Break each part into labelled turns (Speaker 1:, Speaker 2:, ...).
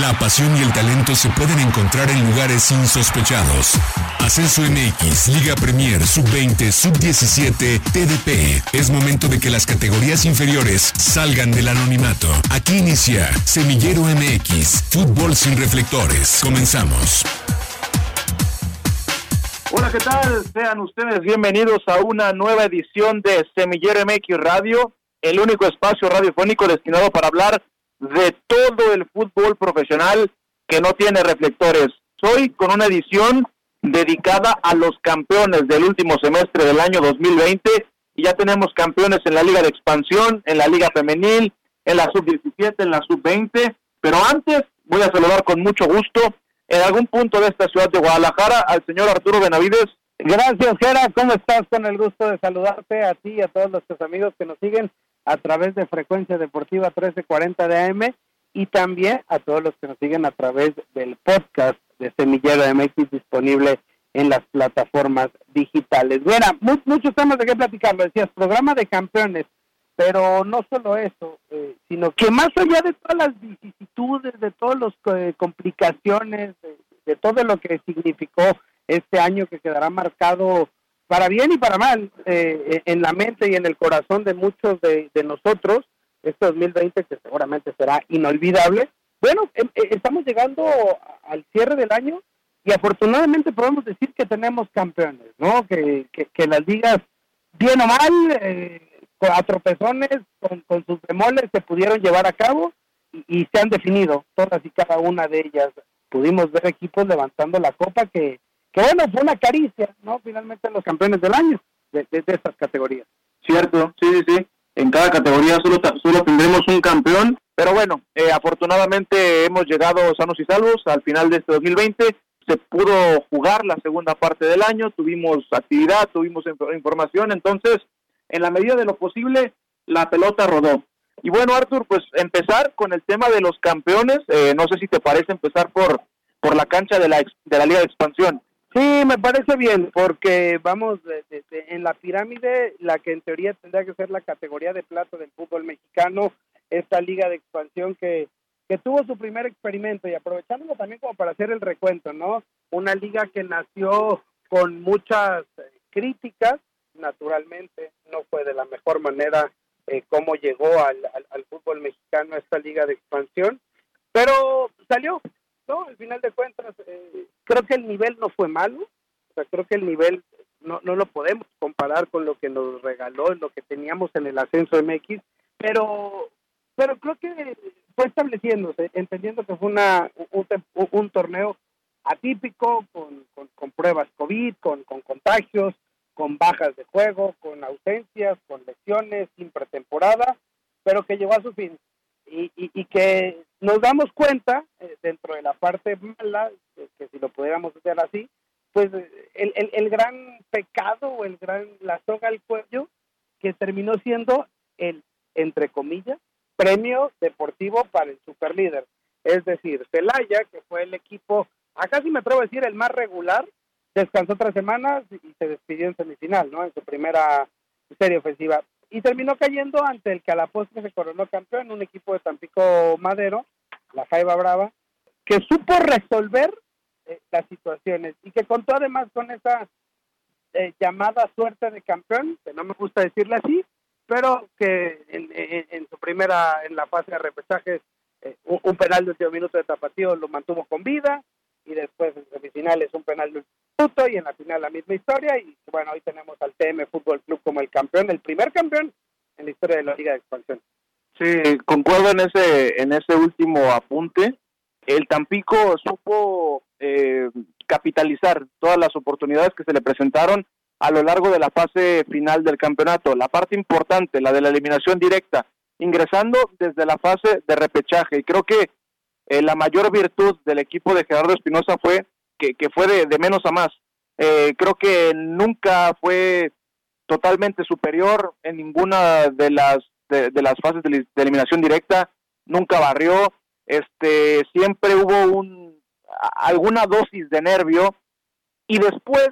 Speaker 1: La pasión y el talento se pueden encontrar en lugares insospechados. Ascenso MX, Liga Premier, Sub-20, Sub-17, TDP. Es momento de que las categorías inferiores salgan del anonimato. Aquí inicia Semillero MX, Fútbol sin reflectores. Comenzamos.
Speaker 2: Hola, ¿qué tal? Sean ustedes bienvenidos a una nueva edición de Semillero MX Radio, el único espacio radiofónico destinado para hablar de todo el fútbol profesional que no tiene reflectores. Soy con una edición dedicada a los campeones del último semestre del año 2020 y ya tenemos campeones en la Liga de Expansión, en la Liga Femenil, en la Sub-17, en la Sub-20, pero antes voy a saludar con mucho gusto en algún punto de esta ciudad de Guadalajara al señor Arturo Benavides.
Speaker 3: Gracias, Gera. ¿Cómo estás? Con el gusto de saludarte a ti y a todos nuestros amigos que nos siguen a través de Frecuencia Deportiva 1340 de AM y también a todos los que nos siguen a través del podcast de Semillero MX disponible en las plataformas digitales. Bueno, muchos temas de qué platicar, lo decías, programa de campeones, pero no solo eso, eh, sino que más allá de todas las vicisitudes, de todas las eh, complicaciones, de, todo lo que significó este año que quedará marcado para bien y para mal, eh, en la mente y en el corazón de muchos de, nosotros, este 2020 que seguramente será inolvidable. Bueno, em, eh, estamos llegando al cierre del año y afortunadamente podemos decir que tenemos campeones, ¿no? Que, que, las ligas, bien o mal, eh, a tropezones, con, con, sus bemoles, se pudieron llevar a cabo y, y se han definido todas y cada una de ellas. Pudimos ver equipos levantando la copa que que bueno, fue una caricia, ¿no? Finalmente los campeones del año de, estas categorías.
Speaker 2: Cierto, sí, sí, sí. En cada categoría solo, solo tendremos un campeón, pero bueno, eh, afortunadamente hemos llegado sanos y salvos al final de este 2020. Se pudo jugar la segunda parte del año, tuvimos actividad, tuvimos información, entonces, en la medida de lo posible, la pelota rodó. Y bueno, Arthur, pues empezar con el tema de los campeones. Eh, no sé si te parece empezar por, por la cancha de la, de la Liga de Expansión.
Speaker 3: Sí, me parece bien, porque vamos, en la pirámide, la que en teoría tendría que ser la categoría de plata del fútbol mexicano, esta liga de expansión que, que tuvo su primer experimento y aprovechándolo también como para hacer el recuento, ¿no? Una liga que nació con muchas críticas, naturalmente, no fue de la mejor manera eh, cómo llegó al, al fútbol mexicano esta liga de expansión, pero salió, no, al final de cuentas, eh, creo que el nivel no fue malo, o sea, creo que el nivel no, no lo podemos comparar con lo que nos regaló, lo que teníamos en el ascenso MX, pero, pero creo que fue estableciéndose, entendiendo que fue una, un, un torneo atípico, con, con, pruebas COVID, con, con contagios, con bajas de juego, con ausencias, con lesiones, sin pretemporada, pero que llegó a su fin y, y, que nos damos cuenta, eh, dentro de la parte mala, que, si lo pudiéramos hacer así, pues el, el, el, gran pecado o el gran, la soga al cuello, que terminó siendo el, entre comillas, premio deportivo para el superlíder. Es decir, Celaya, que fue el equipo, acá sí me atrevo a decir, el más regular, descansó tres semanas y se despidió en semifinal, ¿no? En su primera serie ofensiva y terminó cayendo ante el que a la postre se coronó campeón, un equipo de Tampico Madero, la Jaiba Brava, que supo resolver eh, las situaciones y que contó además con esa eh, llamada suerte de campeón, que no me gusta decirle así, pero que en, su primera, en la fase de repechaje, eh, un, penal de último minuto de tapatío lo mantuvo con vida, y después en semifinales un penal de minuto y en la final la misma historia y bueno, hoy tenemos al TM Fútbol Club como el campeón, el primer campeón en la historia de la Liga de Expansión.
Speaker 2: Sí, concuerdo en ese en ese último apunte. El Tampico supo eh, capitalizar todas las oportunidades que se le presentaron a lo largo de la fase final del campeonato. La parte importante, la de la eliminación directa, ingresando desde la fase de repechaje. Y creo que eh, la mayor virtud del equipo de Gerardo Espinosa fue que, fue de, menos a más. Eh, creo que nunca fue totalmente superior en ninguna de las de, las fases de, eliminación directa, nunca barrió, este siempre hubo un alguna dosis de nervio. Y después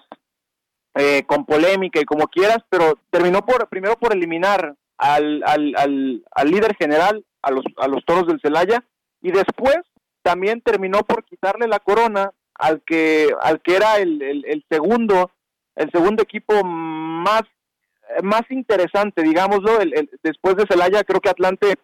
Speaker 2: eh, con polémica y como quieras, pero terminó por primero por eliminar al, al, al, al líder general, a los, a los toros del Celaya, y después también terminó por quitarle la corona al que al que era el, el, segundo el segundo equipo más más interesante digámoslo el, después de Celaya creo que Atlante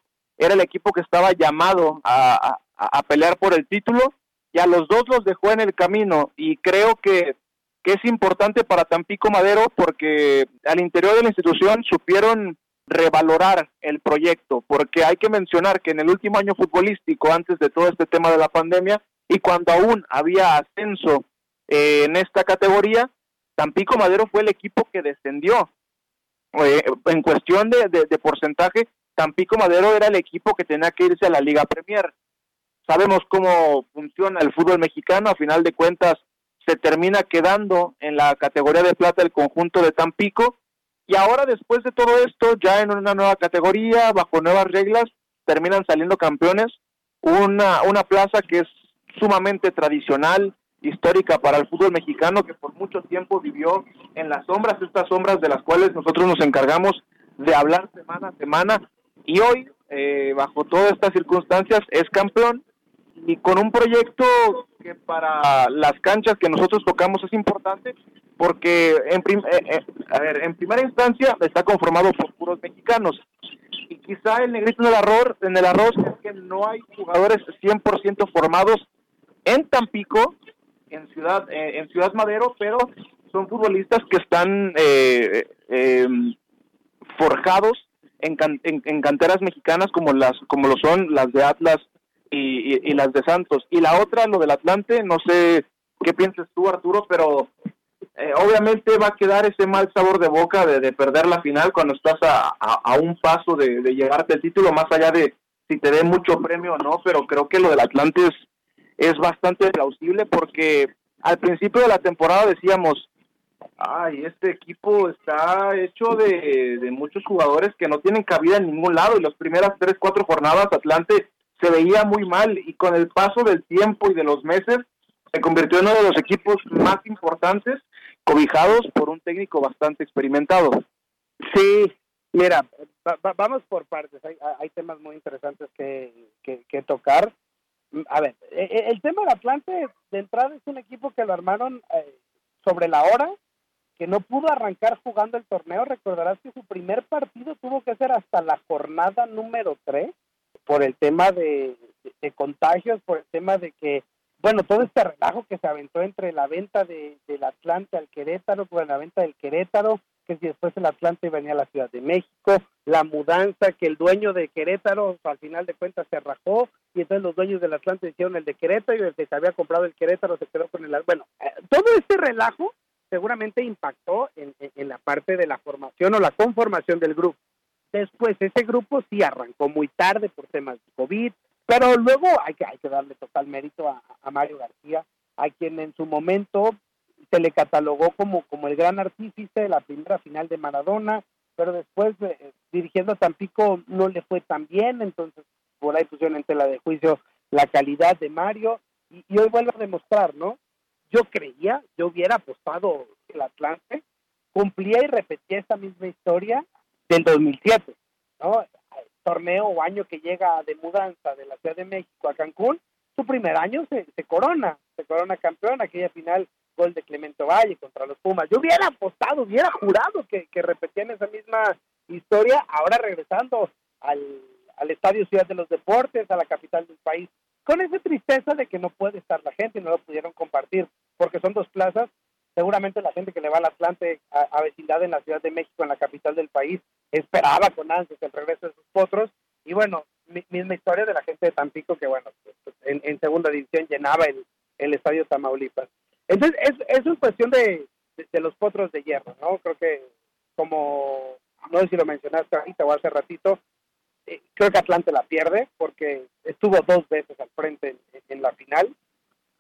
Speaker 2: era el equipo que estaba llamado a, a, pelear por el título y a los dos los dejó en el camino. Y creo que, que es importante para Tampico Madero porque al interior de la institución supieron revalorar el proyecto, porque hay que mencionar que en el último año futbolístico, antes de todo este tema de la pandemia, y cuando aún había ascenso eh, en esta categoría, Tampico Madero fue el equipo que descendió. Eh, en cuestión de, de, porcentaje, Tampico Madero era el equipo que tenía que irse a la Liga Premier. Sabemos cómo funciona el fútbol mexicano, a final de cuentas se termina quedando en la categoría de plata el conjunto de Tampico y ahora después de todo esto, ya en una nueva categoría, bajo nuevas reglas, terminan saliendo campeones, una, una plaza que es sumamente tradicional, histórica para el fútbol mexicano, que por mucho tiempo vivió en las sombras, estas sombras de las cuales nosotros nos encargamos de hablar semana a semana, y hoy, eh, bajo todas estas circunstancias, es campeón. Y con un proyecto que para las canchas que nosotros tocamos es importante porque en, eh, eh, a ver, en primera instancia está conformado por puros mexicanos y quizá el negrito en el arroz, en el arroz es que no hay jugadores 100% formados en Tampico, en Ciudad, eh, en Ciudad Madero, pero son futbolistas que están em, forjados en, en, canteras mexicanas como las como lo son las de Atlas y, las de Santos. Y la otra, lo del Atlante, no sé qué piensas tú, Arturo, pero eh, obviamente va a quedar ese mal sabor de boca de, perder la final cuando estás a, a, un paso de, de, llevarte el título, más allá de si te dé mucho premio o no, pero creo que lo del Atlante es, es bastante plausible porque al principio de la temporada decíamos, ay, este equipo está hecho de, de muchos jugadores que no tienen cabida en ningún lado y las primeras tres, cuatro jornadas Atlante se veía muy mal y con el paso del tiempo y de los meses se convirtió en uno de los equipos más importantes cobijados por un técnico bastante experimentado.
Speaker 3: Sí, mira, vamos por partes, hay, temas muy interesantes que, que, tocar. A ver, e, e, el tema del Atlante de entrada es un equipo que lo armaron eh, sobre la hora, que no pudo arrancar jugando el torneo. Recordarás que su primer partido tuvo que ser hasta la jornada número 3 por el tema de, contagios, por el tema de que, bueno, todo este relajo que se aventó entre la venta de, del Atlante al Querétaro, con la venta del Querétaro, que si después el Atlante venía a la Ciudad de México, la mudanza, que el dueño de Querétaro al final de cuentas se rajó y entonces los dueños del Atlante hicieron el de Querétaro y el que se había comprado el Querétaro se quedó con el... Bueno, eh, todo este relajo seguramente impactó en la parte de la formación o la conformación del grupo. Después, ese grupo sí arrancó muy tarde por temas de COVID, pero luego hay que, hay que darle total mérito a, Mario García, a quien en su momento se le catalogó como, como el gran artífice de la primera final de Maradona, pero después eh, dirigiendo a Tampico no le fue tan bien, entonces por ahí pusieron en tela de juicio la calidad de Mario, y, hoy vuelvo a demostrar, ¿no? Yo creía, yo hubiera apostado el Atlante, cumplía y repetía esta misma historia del 2007, ¿no? Torneo o año que llega de mudanza de la Ciudad de México a Cancún, su primer año se, corona, se corona campeón, aquella final gol de Clemente Valle contra los Pumas. Yo hubiera apostado, hubiera jurado que, que repetían esa misma historia, ahora regresando al, al Estadio Ciudad de los Deportes, a la capital del país, con esa tristeza de que no puede estar la gente no lo pudieron compartir, porque son dos plazas seguramente la gente que le va al Atlante a, vecindad en la Ciudad de México, en la capital del país, esperaba con ansias el regreso de sus potros. Y bueno, misma historia de la gente de Tampico, que bueno, en, segunda división llenaba el, el estadio Tamaulipas. Entonces, es, es una cuestión de, de, los potros de hierro, ¿no? Creo que, como, no sé si lo mencionaste ahorita o hace ratito, eh, creo que Atlante la pierde porque estuvo dos veces al frente en la final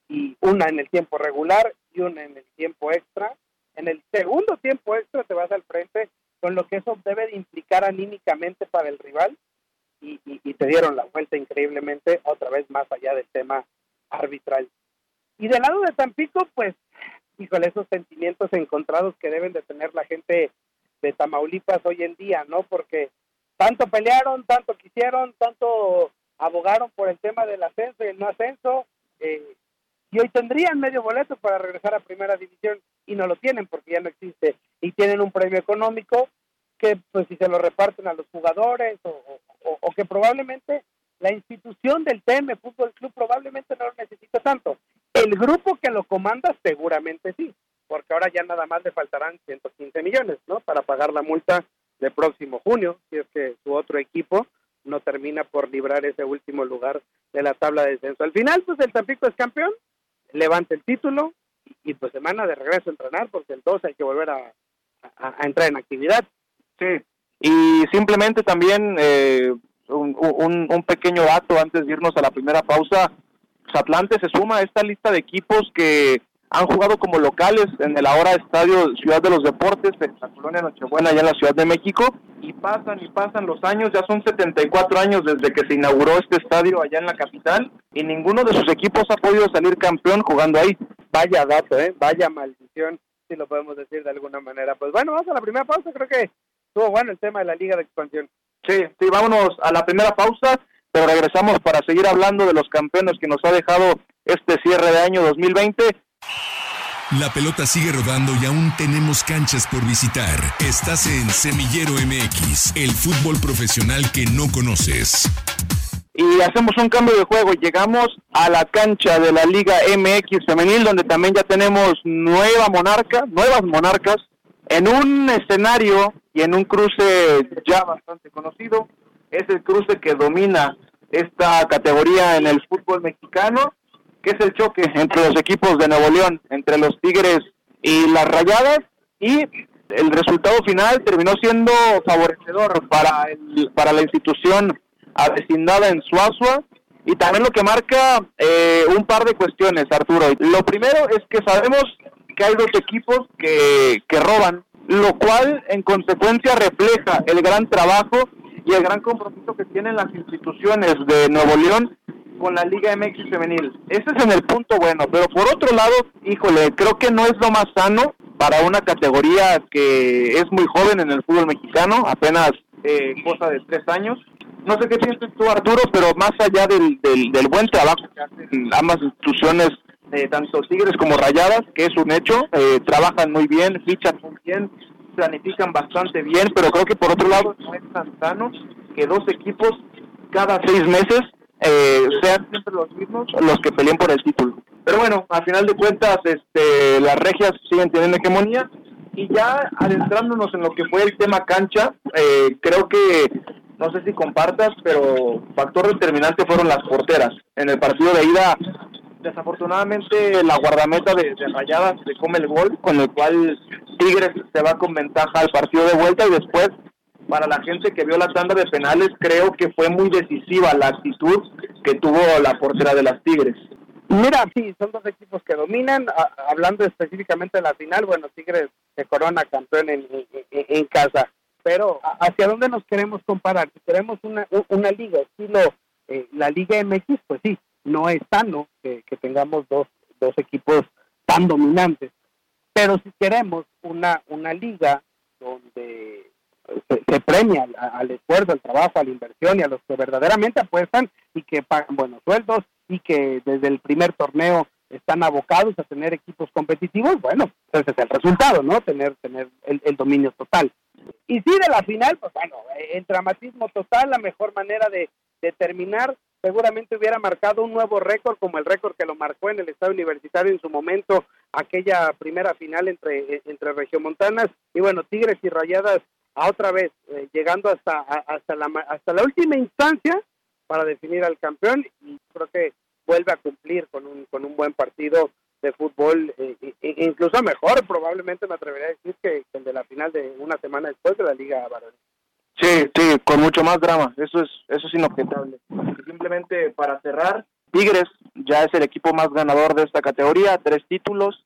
Speaker 3: y una en el tiempo regular y una en el tiempo extra. En el segundo tiempo extra te vas al frente, con lo que eso debe de implicar anímicamente para el rival y, te dieron la vuelta increíblemente, otra vez más allá del tema arbitral. Y del lado de Tampico, pues, híjole, esos sentimientos encontrados que deben de tener la gente de Tamaulipas hoy en día, ¿no? Porque tanto pelearon, tanto quisieron, tanto abogaron por el tema del ascenso y el no ascenso, eh, y hoy tendrían medio boleto para regresar a primera división y no lo tienen porque ya no existe y tienen un premio económico que pues si se lo reparten a los jugadores o, o que probablemente la institución del TM Fútbol Club probablemente no lo necesita tanto. El grupo que lo comanda seguramente sí, porque ahora ya nada más le faltarán 115 millones, ¿no? Para pagar la multa de próximo junio, si es que su otro equipo no termina por librar ese último lugar de la tabla de descenso. Al final, pues el Tampico es campeón, levanta el título y, pues semana de regreso a entrenar, porque el 2 hay que volver a, entrar en actividad.
Speaker 2: Sí, y simplemente también eh, un, un, pequeño dato antes de irnos a la primera pausa. Atlante se suma a esta lista de equipos que han jugado como locales en el ahora estadio Ciudad de los Deportes de la colonia Nochebuena allá en la Ciudad de México y pasan y pasan los años, ya son 74 años desde que se inauguró este estadio allá en la capital y ninguno de sus equipos ha podido salir campeón jugando ahí.
Speaker 3: Vaya dato, ¿eh? vaya maldición, si lo podemos decir de alguna manera. Pues bueno, vamos a la primera pausa, creo que estuvo bueno el tema de la Liga de Expansión.
Speaker 2: Sí, sí, vámonos a la primera pausa, pero regresamos para seguir hablando de los campeones que nos ha dejado este cierre de año 2020.
Speaker 1: La pelota sigue rodando y aún tenemos canchas por visitar. Estás en Semillero MX, el fútbol profesional que no conoces.
Speaker 2: Y hacemos un cambio de juego. Llegamos a la cancha de la Liga MX femenil, donde también ya tenemos nueva monarca, nuevas monarcas, en un escenario y en un cruce ya bastante conocido. Es el cruce que domina esta categoría en el fútbol mexicano, que es el choque entre los equipos de Nuevo León, entre los Tigres y las Rayadas, y el resultado final terminó siendo favorecedor para, el, para la institución avecindada en Suazua, y también lo que marca eh, un par de cuestiones, Arturo. Lo primero es que sabemos que hay dos equipos que, que roban lo cual en consecuencia refleja el gran trabajo y el gran compromiso que tienen las instituciones de Nuevo León con la Liga MX femenil. Ese es en el punto bueno, pero por otro lado, híjole, creo que no es lo más sano para una categoría que es muy joven en el fútbol mexicano, apenas eh, cosa de tres años. No sé qué piensas tú, Arturo, pero más allá del, del, buen trabajo que hacen ambas instituciones eh, tanto Tigres como Rayadas, que es un hecho, eh, trabajan muy bien, fichan muy bien, planifican bastante bien, pero creo que por otro lado no es tan sano que dos equipos cada seis meses eh, sean siempre los mismos los que peleen por el título. Pero bueno, al final de cuentas, este, las regias siguen teniendo hegemonía y ya adentrándonos en lo que fue el tema cancha, creo que no sé si compartas, pero factor determinante fueron las porteras. En el partido de ida desafortunadamente la guardameta de, Rayadas se come el gol, con el cual Tigres se va con ventaja al partido de vuelta y después para la gente que vio la tanda de penales creo que fue muy decisiva la actitud que tuvo la portera de las Tigres.
Speaker 3: Mira, sí, son dos equipos que dominan. hablando específicamente de la final, bueno, Tigres se corona campeón en, casa. Pero, ¿hacia dónde nos queremos comparar? Si queremos una, una liga estilo eh, la Liga MX, pues sí, no es sano que, tengamos dos, dos equipos tan dominantes. Pero si queremos una, una liga donde se, premia al, esfuerzo, al trabajo, a la inversión y a los que verdaderamente apuestan y que pagan buenos sueldos y que desde el primer torneo están abocados a tener equipos competitivos, bueno, ese es el resultado, ¿no? Tener, tener el, el dominio total. Y sí, de la final, pues bueno, el dramatismo total, la mejor manera de, de terminar seguramente hubiera marcado un nuevo récord como el récord que lo marcó en el estado universitario en su momento aquella primera final entre entre regiomontanas y bueno tigres y rayadas a otra vez eh, llegando hasta hasta la hasta la última instancia para definir al campeón y creo que vuelve a cumplir con un con un buen partido de fútbol eh, incluso mejor probablemente me atrevería a decir que, el de la final de una semana después de la liga varonil
Speaker 2: Sí, sí, con mucho más drama, eso es, eso es inobjetable. Simplemente para cerrar, Tigres ya es el equipo más ganador de esta categoría, tres títulos,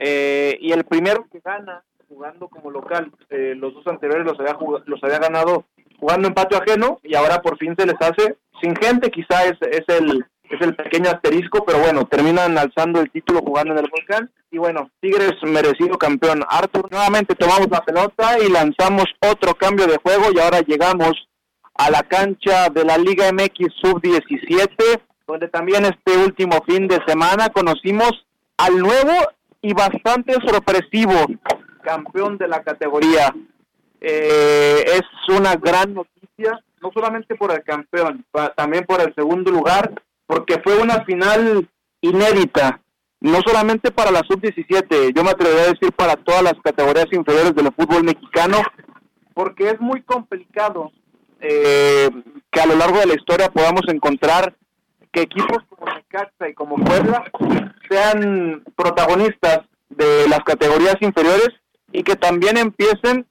Speaker 2: eh, y el primero que gana jugando como local, eh, los dos anteriores los había, los había ganado jugando en patio ajeno y ahora por fin se les hace sin gente, quizá es, es el es el pequeño asterisco, pero bueno, terminan alzando el título jugando en el volcán. Y bueno, Tigres merecido campeón. Arthur, nuevamente tomamos la pelota y lanzamos otro cambio de juego y ahora llegamos a la cancha de la Liga MX Sub-17, donde también este último fin de semana conocimos al nuevo y bastante sorpresivo campeón de la categoría. Eh, es una gran noticia, no solamente por el campeón, también por el segundo lugar, porque fue una final inédita, no solamente para la sub-17, yo me atrevería a decir para todas las categorías inferiores del fútbol mexicano, porque es muy complicado eh, que a lo largo de la historia podamos encontrar que equipos como Necaxa y como Puebla sean protagonistas de las categorías inferiores y que también empiecen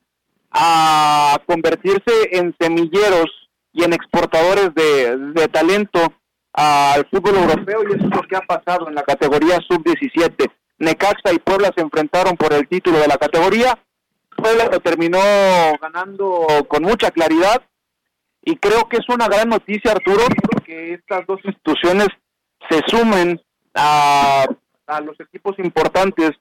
Speaker 2: a convertirse en semilleros y en exportadores de, talento al fútbol europeo y eso es lo que ha pasado en la categoría sub-17. Necaxa y Puebla se enfrentaron por el título de la categoría. Puebla lo terminó ganando con mucha claridad y creo que es una gran noticia, Arturo, que estas dos instituciones se sumen a, a los equipos importantes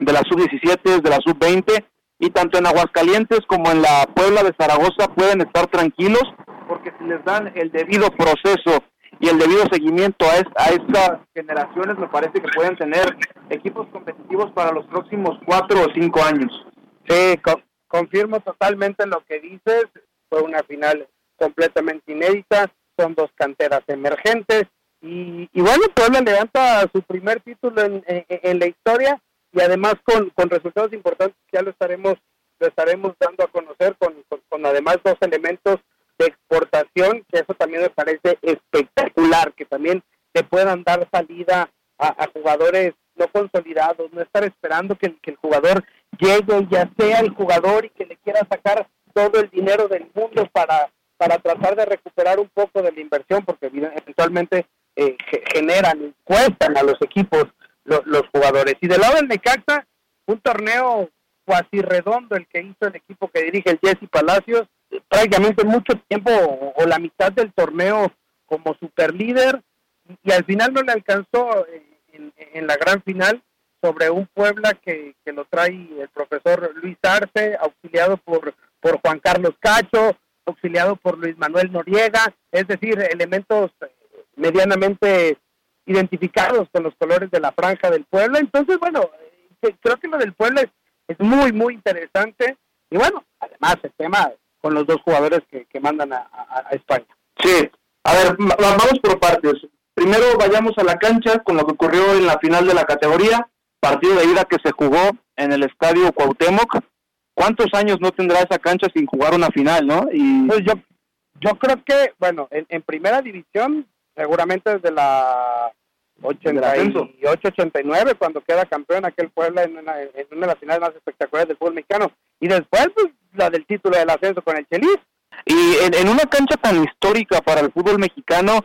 Speaker 2: de la sub-17, de la sub-20 y tanto en Aguascalientes como en la Puebla de Zaragoza pueden estar tranquilos porque si les dan el debido proceso y el debido seguimiento a, estas generaciones, me parece que pueden tener equipos competitivos para los próximos cuatro o cinco años.
Speaker 3: Sí, confirmo totalmente lo que dices. Fue una final completamente inédita, son dos canteras emergentes y, y bueno, Puebla levanta su primer título en, en, la historia y además con, con resultados importantes que ya lo estaremos lo estaremos dando a conocer con, con además dos elementos de exportación, que eso también me parece espectacular, que también te puedan dar salida a, jugadores no consolidados, no estar esperando que, el jugador llegue ya sea el jugador y que le quiera sacar todo el dinero del mundo para, para tratar de recuperar un poco de la inversión, porque eventualmente eh, generan cuestan a los equipos los jugadores. Y del lado del Necaxa, un torneo cuasi redondo el que hizo el equipo que dirige el Jesse Palacios, prácticamente mucho tiempo o, la mitad del torneo como superlíder. Y, al final no le alcanzó en, la gran final sobre un Puebla que, que, lo trae el profesor Luis Arce, auxiliado por, por Juan Carlos Cacho, auxiliado por Luis Manuel Noriega, es decir, elementos eh, medianamente identificados con los colores de la franja del Puebla. Entonces, bueno, eh, creo que lo del Puebla es, es muy, muy interesante. Y bueno, además el tema con los dos jugadores que, que mandan a, España.
Speaker 2: Sí, a ver, vamos por partes. Primero vayamos a la cancha con lo que ocurrió en la final de la categoría, partido de ida que se jugó en el estadio Cuauhtémoc. ¿Cuántos años no tendrá esa cancha sin jugar una final, no?
Speaker 3: Y pues yo yo creo que, bueno, en, primera división, seguramente desde la 88-89, cuando queda campeón aquel Puebla en una, en una de las finales más espectaculares del fútbol mexicano. Y después, pues, la del título del ascenso con el Chelis.
Speaker 2: Y en, una cancha tan histórica para el fútbol mexicano,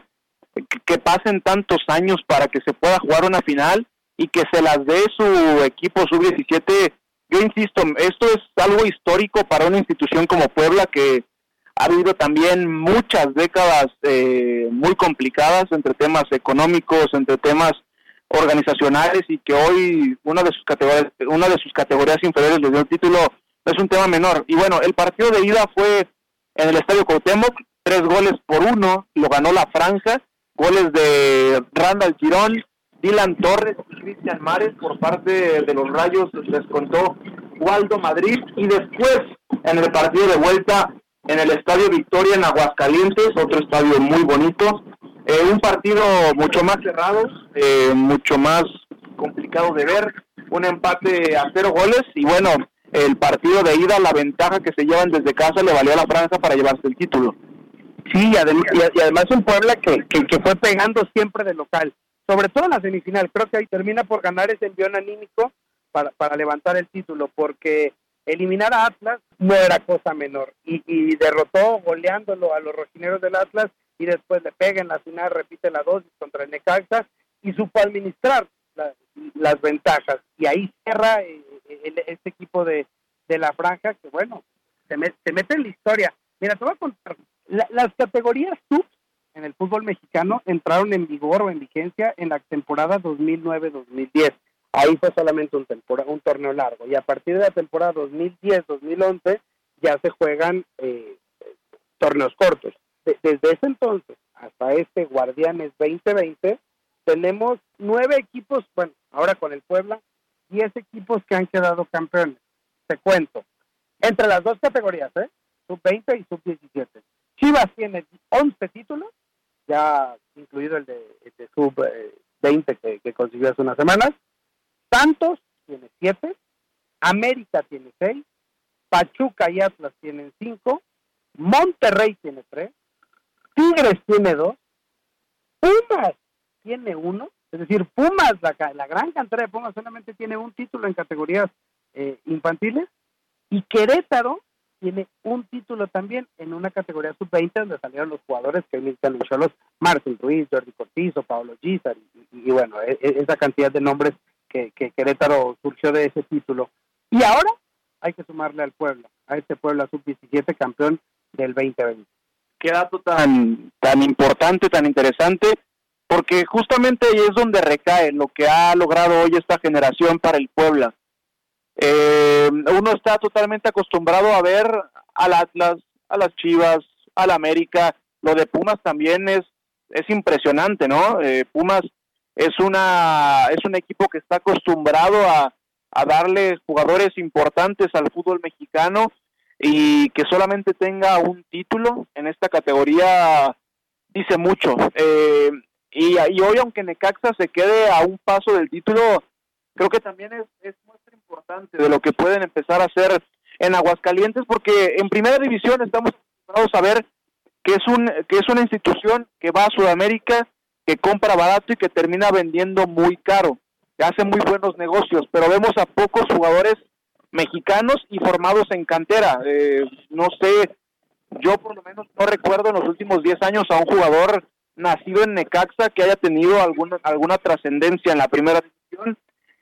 Speaker 2: que, pasen tantos años para que se pueda jugar una final y que se las dé su equipo sub-17, yo insisto, esto es algo histórico para una institución como Puebla que ha habido también muchas décadas eh, muy complicadas entre temas económicos, entre temas organizacionales y que hoy una de sus categorías, una de sus categorías inferiores le dio el título no es un tema menor. Y bueno, el partido de ida fue en el Estadio Cuauhtémoc, tres goles por uno, lo ganó la franja, goles de Randall Girón, Dylan Torres y Cristian Mares por parte de los Rayos les contó Waldo Madrid y después en el partido de vuelta en el Estadio Victoria en Aguascalientes, otro estadio muy bonito, eh, un partido mucho más cerrado, eh, mucho más complicado de ver, un empate a cero goles y bueno, el partido de ida, la ventaja que se llevan desde casa le valió a la Francia para llevarse el título.
Speaker 3: Sí, y además, y, además un Puebla que, que, fue pegando siempre de local, sobre todo en la semifinal. Creo que ahí termina por ganar ese envión anímico para, para levantar el título, porque eliminar a Atlas no era cosa menor. Y, y derrotó goleándolo a los rojineros del Atlas y después le pega en la final, repite la dosis contra el Necaxa y supo administrar las ventajas. Y ahí cierra eh, este equipo de, de la franja que, bueno, se, se mete en la historia. Mira, te voy a contar, las categorías sub en el fútbol mexicano entraron en vigor o en vigencia en la temporada 2009-2010. Ahí fue solamente un, un torneo largo. Y a partir de la temporada 2010-2011 ya se juegan eh, torneos cortos. desde ese entonces hasta este Guardianes 2020, tenemos nueve equipos, bueno, ahora con el Puebla, diez equipos que han quedado campeones. Te cuento. Entre las dos categorías, ¿eh? Sub-20 y Sub-17. Chivas tiene 11 títulos, ya incluido el de, Sub-20 que, que consiguió hace unas semanas. Santos tiene 7, América tiene 6, Pachuca y Atlas tienen 5, Monterrey tiene 3, Tigres tiene 2, Pumas tiene 1, es decir, Pumas, la, la gran cantera de Pumas solamente tiene un título en categorías eh, infantiles y Querétaro tiene un título también en una categoría sub-20 donde salieron los jugadores que militan en los Martín Ruiz, Jordi Cortizo, Pablo Gizar y, bueno, e, e, esa cantidad de nombres que, Querétaro surgió de ese título. Y ahora hay que sumarle al pueblo, a este pueblo sub-17 campeón del 2020.
Speaker 2: Qué dato tan, tan importante, tan interesante, porque justamente ahí es donde recae lo que ha logrado hoy esta generación para el Puebla. Eh, uno está totalmente acostumbrado a ver al Atlas, a las Chivas, al América. Lo de Pumas también es, es impresionante, ¿no? Eh, Pumas es, una, es un equipo que está acostumbrado a, a darle jugadores importantes al fútbol mexicano y que solamente tenga un título en esta categoría dice mucho. Eh, y, y, hoy, aunque Necaxa se quede a un paso del título, creo que también es, es importante de lo que pueden empezar a hacer en Aguascalientes, porque en primera división estamos acostumbrados a ver que es, un, que es una institución que va a Sudamérica, que compra barato y que termina vendiendo muy caro, que hace muy buenos negocios, pero vemos a pocos jugadores mexicanos y formados en cantera. Eh, no sé, yo por lo menos no recuerdo en los últimos 10 años a un jugador nacido en Necaxa que haya tenido alguna, alguna trascendencia en la primera división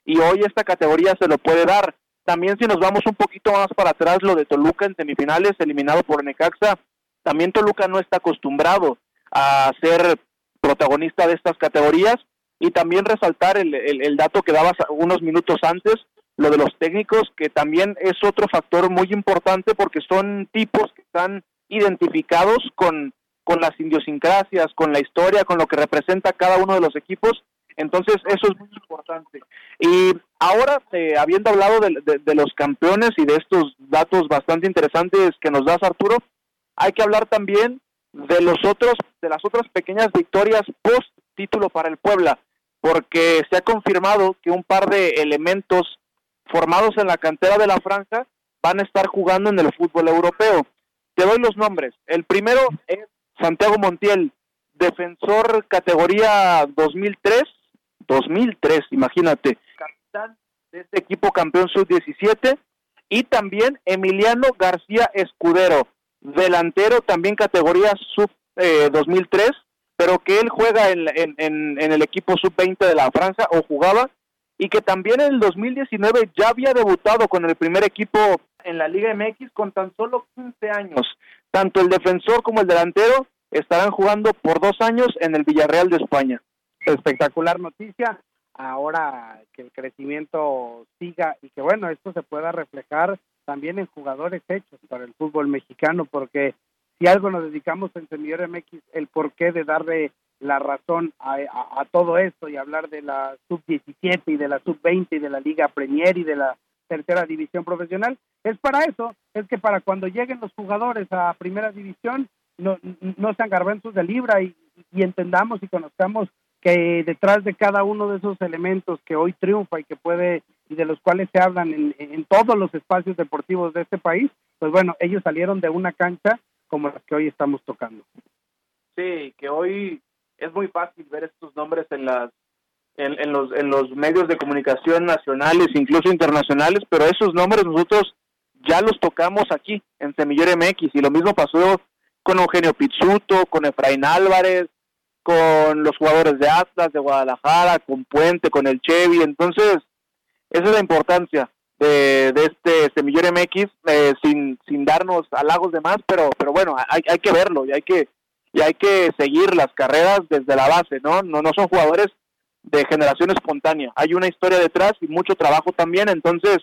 Speaker 2: y hoy esta categoría se lo puede dar. También si nos vamos un poquito más para atrás, lo de Toluca en semifinales, eliminado por Necaxa, también Toluca no está acostumbrado a ser protagonista de estas categorías y también resaltar el, el, dato que dabas unos minutos antes, lo de los técnicos, que también es otro factor muy importante porque son tipos que están identificados con, con las idiosincrasias, con la historia, con lo que representa cada uno de los equipos entonces, eso es muy importante. Y ahora, eh, habiendo hablado de, los campeones y de estos datos bastante interesantes que nos das, Arturo, hay que hablar también de los otros, de las otras pequeñas victorias post título para el Puebla, porque se ha confirmado que un par de elementos formados en la cantera de la franja van a estar jugando en el fútbol europeo. Te doy los nombres. El primero es Santiago Montiel, defensor categoría 2003, 2003, imagínate, capitán de este equipo campeón sub-17, y también Emiliano García Escudero, delantero también categoría sub-2003, eh, pero que él juega en, en, en el equipo sub-20 de la Francia o jugaba, y que también en el 2019 ya había debutado con el primer equipo en la Liga MX con tan solo 15 años. Tanto el defensor como el delantero estarán jugando por dos años en el Villarreal de España
Speaker 3: espectacular noticia. Ahora que el crecimiento siga y que bueno, esto se pueda reflejar también en jugadores hechos para el fútbol mexicano, porque si algo nos dedicamos en Semillero MX, el porqué de darle la razón a, a, todo esto y hablar de la sub-17 y de la sub-20 y de la Liga Premier y de la tercera división profesional, es para eso, es que para cuando lleguen los jugadores a primera división, no, no sean garbanzos de libra y, y entendamos y conozcamos que detrás de cada uno de esos elementos que hoy triunfa y que puede y de los cuales se hablan en, todos los espacios deportivos de este país, pues bueno, ellos salieron de una cancha como las que hoy estamos tocando.
Speaker 2: Sí, que hoy es muy fácil ver estos nombres en las en, los en los medios de comunicación nacionales, incluso internacionales, pero esos nombres nosotros ya los tocamos aquí en Semillero MX y lo mismo pasó con Eugenio Pizzuto, con Efraín Álvarez, con los jugadores de Atlas, de Guadalajara, con Puente, con el Chevy. Entonces, esa es la importancia de, este Semillero MX, eh, sin, sin darnos halagos de más, pero, pero bueno, hay, hay que verlo y hay que, y hay que seguir las carreras desde la base, ¿no? No, no son jugadores de generación espontánea. Hay una historia detrás y mucho trabajo también, entonces,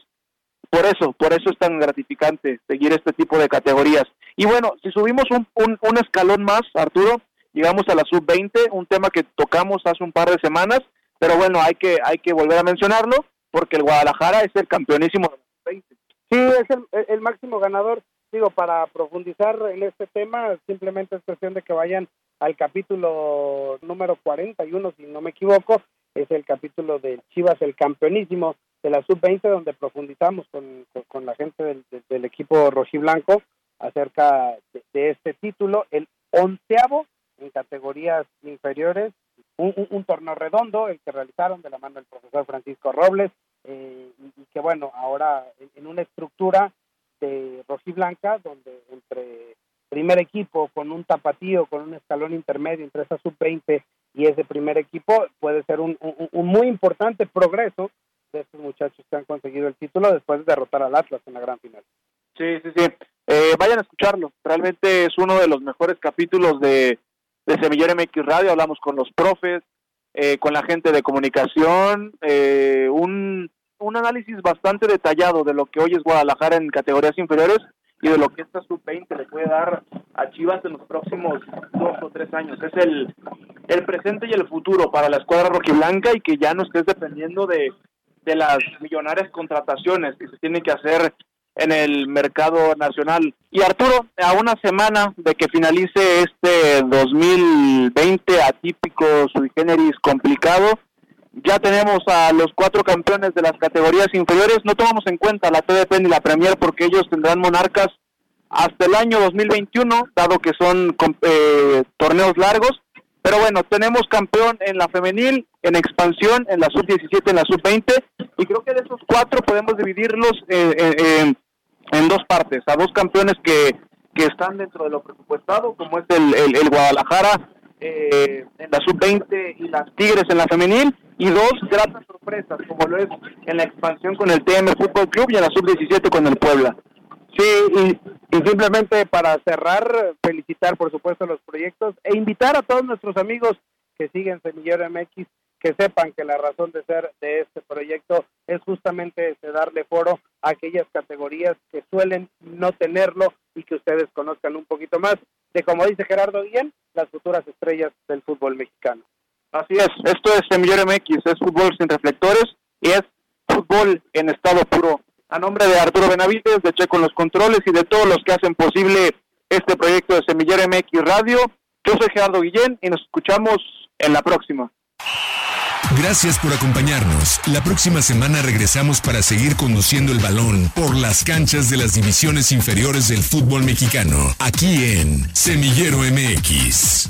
Speaker 2: por eso, por eso es tan gratificante seguir este tipo de categorías. Y bueno, si subimos un, un, escalón más, Arturo, llegamos a la sub-20, un tema que tocamos hace un par de semanas, pero bueno, hay que, hay que volver a mencionarlo, porque el Guadalajara es el campeonísimo de la
Speaker 3: sub-20. Sí, es el, máximo ganador. Digo, para profundizar en este tema, simplemente es cuestión de que vayan al capítulo número 41, si no me equivoco, es el capítulo de Chivas, el campeonísimo de la sub-20, donde profundizamos con, con, la gente del, del, equipo rojiblanco acerca de, este título, el onceavo en categorías inferiores, un, un, torneo redondo, el que realizaron de la mano del profesor Francisco Robles, eh, y, que bueno, ahora en, una estructura de rojiblanca, donde entre primer equipo con un tapatío, con un escalón intermedio entre esa sub-20 y ese primer equipo, puede ser un, un, muy importante progreso de estos muchachos que han conseguido el título después de derrotar al Atlas en la gran final.
Speaker 2: Sí, sí, sí. Eh, vayan a escucharlo. Realmente es uno de los mejores capítulos de, de Semillero MX Radio. Hablamos con los profes, eh, con la gente de comunicación, eh, un, un análisis bastante detallado de lo que hoy es Guadalajara en categorías inferiores y de lo que esta sub-20 le puede dar a Chivas en los próximos dos o tres años. Es el, el presente y el futuro para la escuadra rojiblanca y que ya no estés dependiendo de, de las millonarias contrataciones que se tienen que hacer en el mercado nacional. Y Arturo, a una semana de que finalice este 2020 atípico, sui generis complicado, ya tenemos a los cuatro campeones de las categorías inferiores. No tomamos en cuenta la TDP ni la Premier porque ellos tendrán monarcas hasta el año 2021, dado que son eh, torneos largos. Pero bueno, tenemos campeón en la femenil, en expansión, en la sub-17, en la sub-20, y creo que de esos cuatro podemos dividirlos eh, eh, en dos partes, a dos campeones que, que están dentro de lo presupuestado, como es el, el, Guadalajara en la sub-20 y las Tigres en la femenil, y dos gratas sorpresas, como lo es en la expansión con el TM Fútbol Club y en la sub-17 con el Puebla.
Speaker 3: Sí, y, simplemente para cerrar, felicitar por supuesto los proyectos e invitar a todos nuestros amigos que siguen Semillero MX que sepan que la razón de ser de este proyecto es justamente darle foro a aquellas categorías que suelen no tenerlo y que ustedes conozcan un poquito más de, como dice Gerardo Guillén, las futuras estrellas del fútbol mexicano.
Speaker 2: Así es, esto es Semillero MX, es fútbol sin reflectores y es fútbol en estado puro. A nombre de Arturo Benavides, de Checo en los controles y de todos los que hacen posible este proyecto de Semillero MX Radio, yo soy Gerardo Guillén y nos escuchamos en la próxima.
Speaker 1: Gracias por acompañarnos. La próxima semana regresamos para seguir conduciendo el balón por las canchas de las divisiones inferiores del fútbol mexicano, aquí en Semillero MX.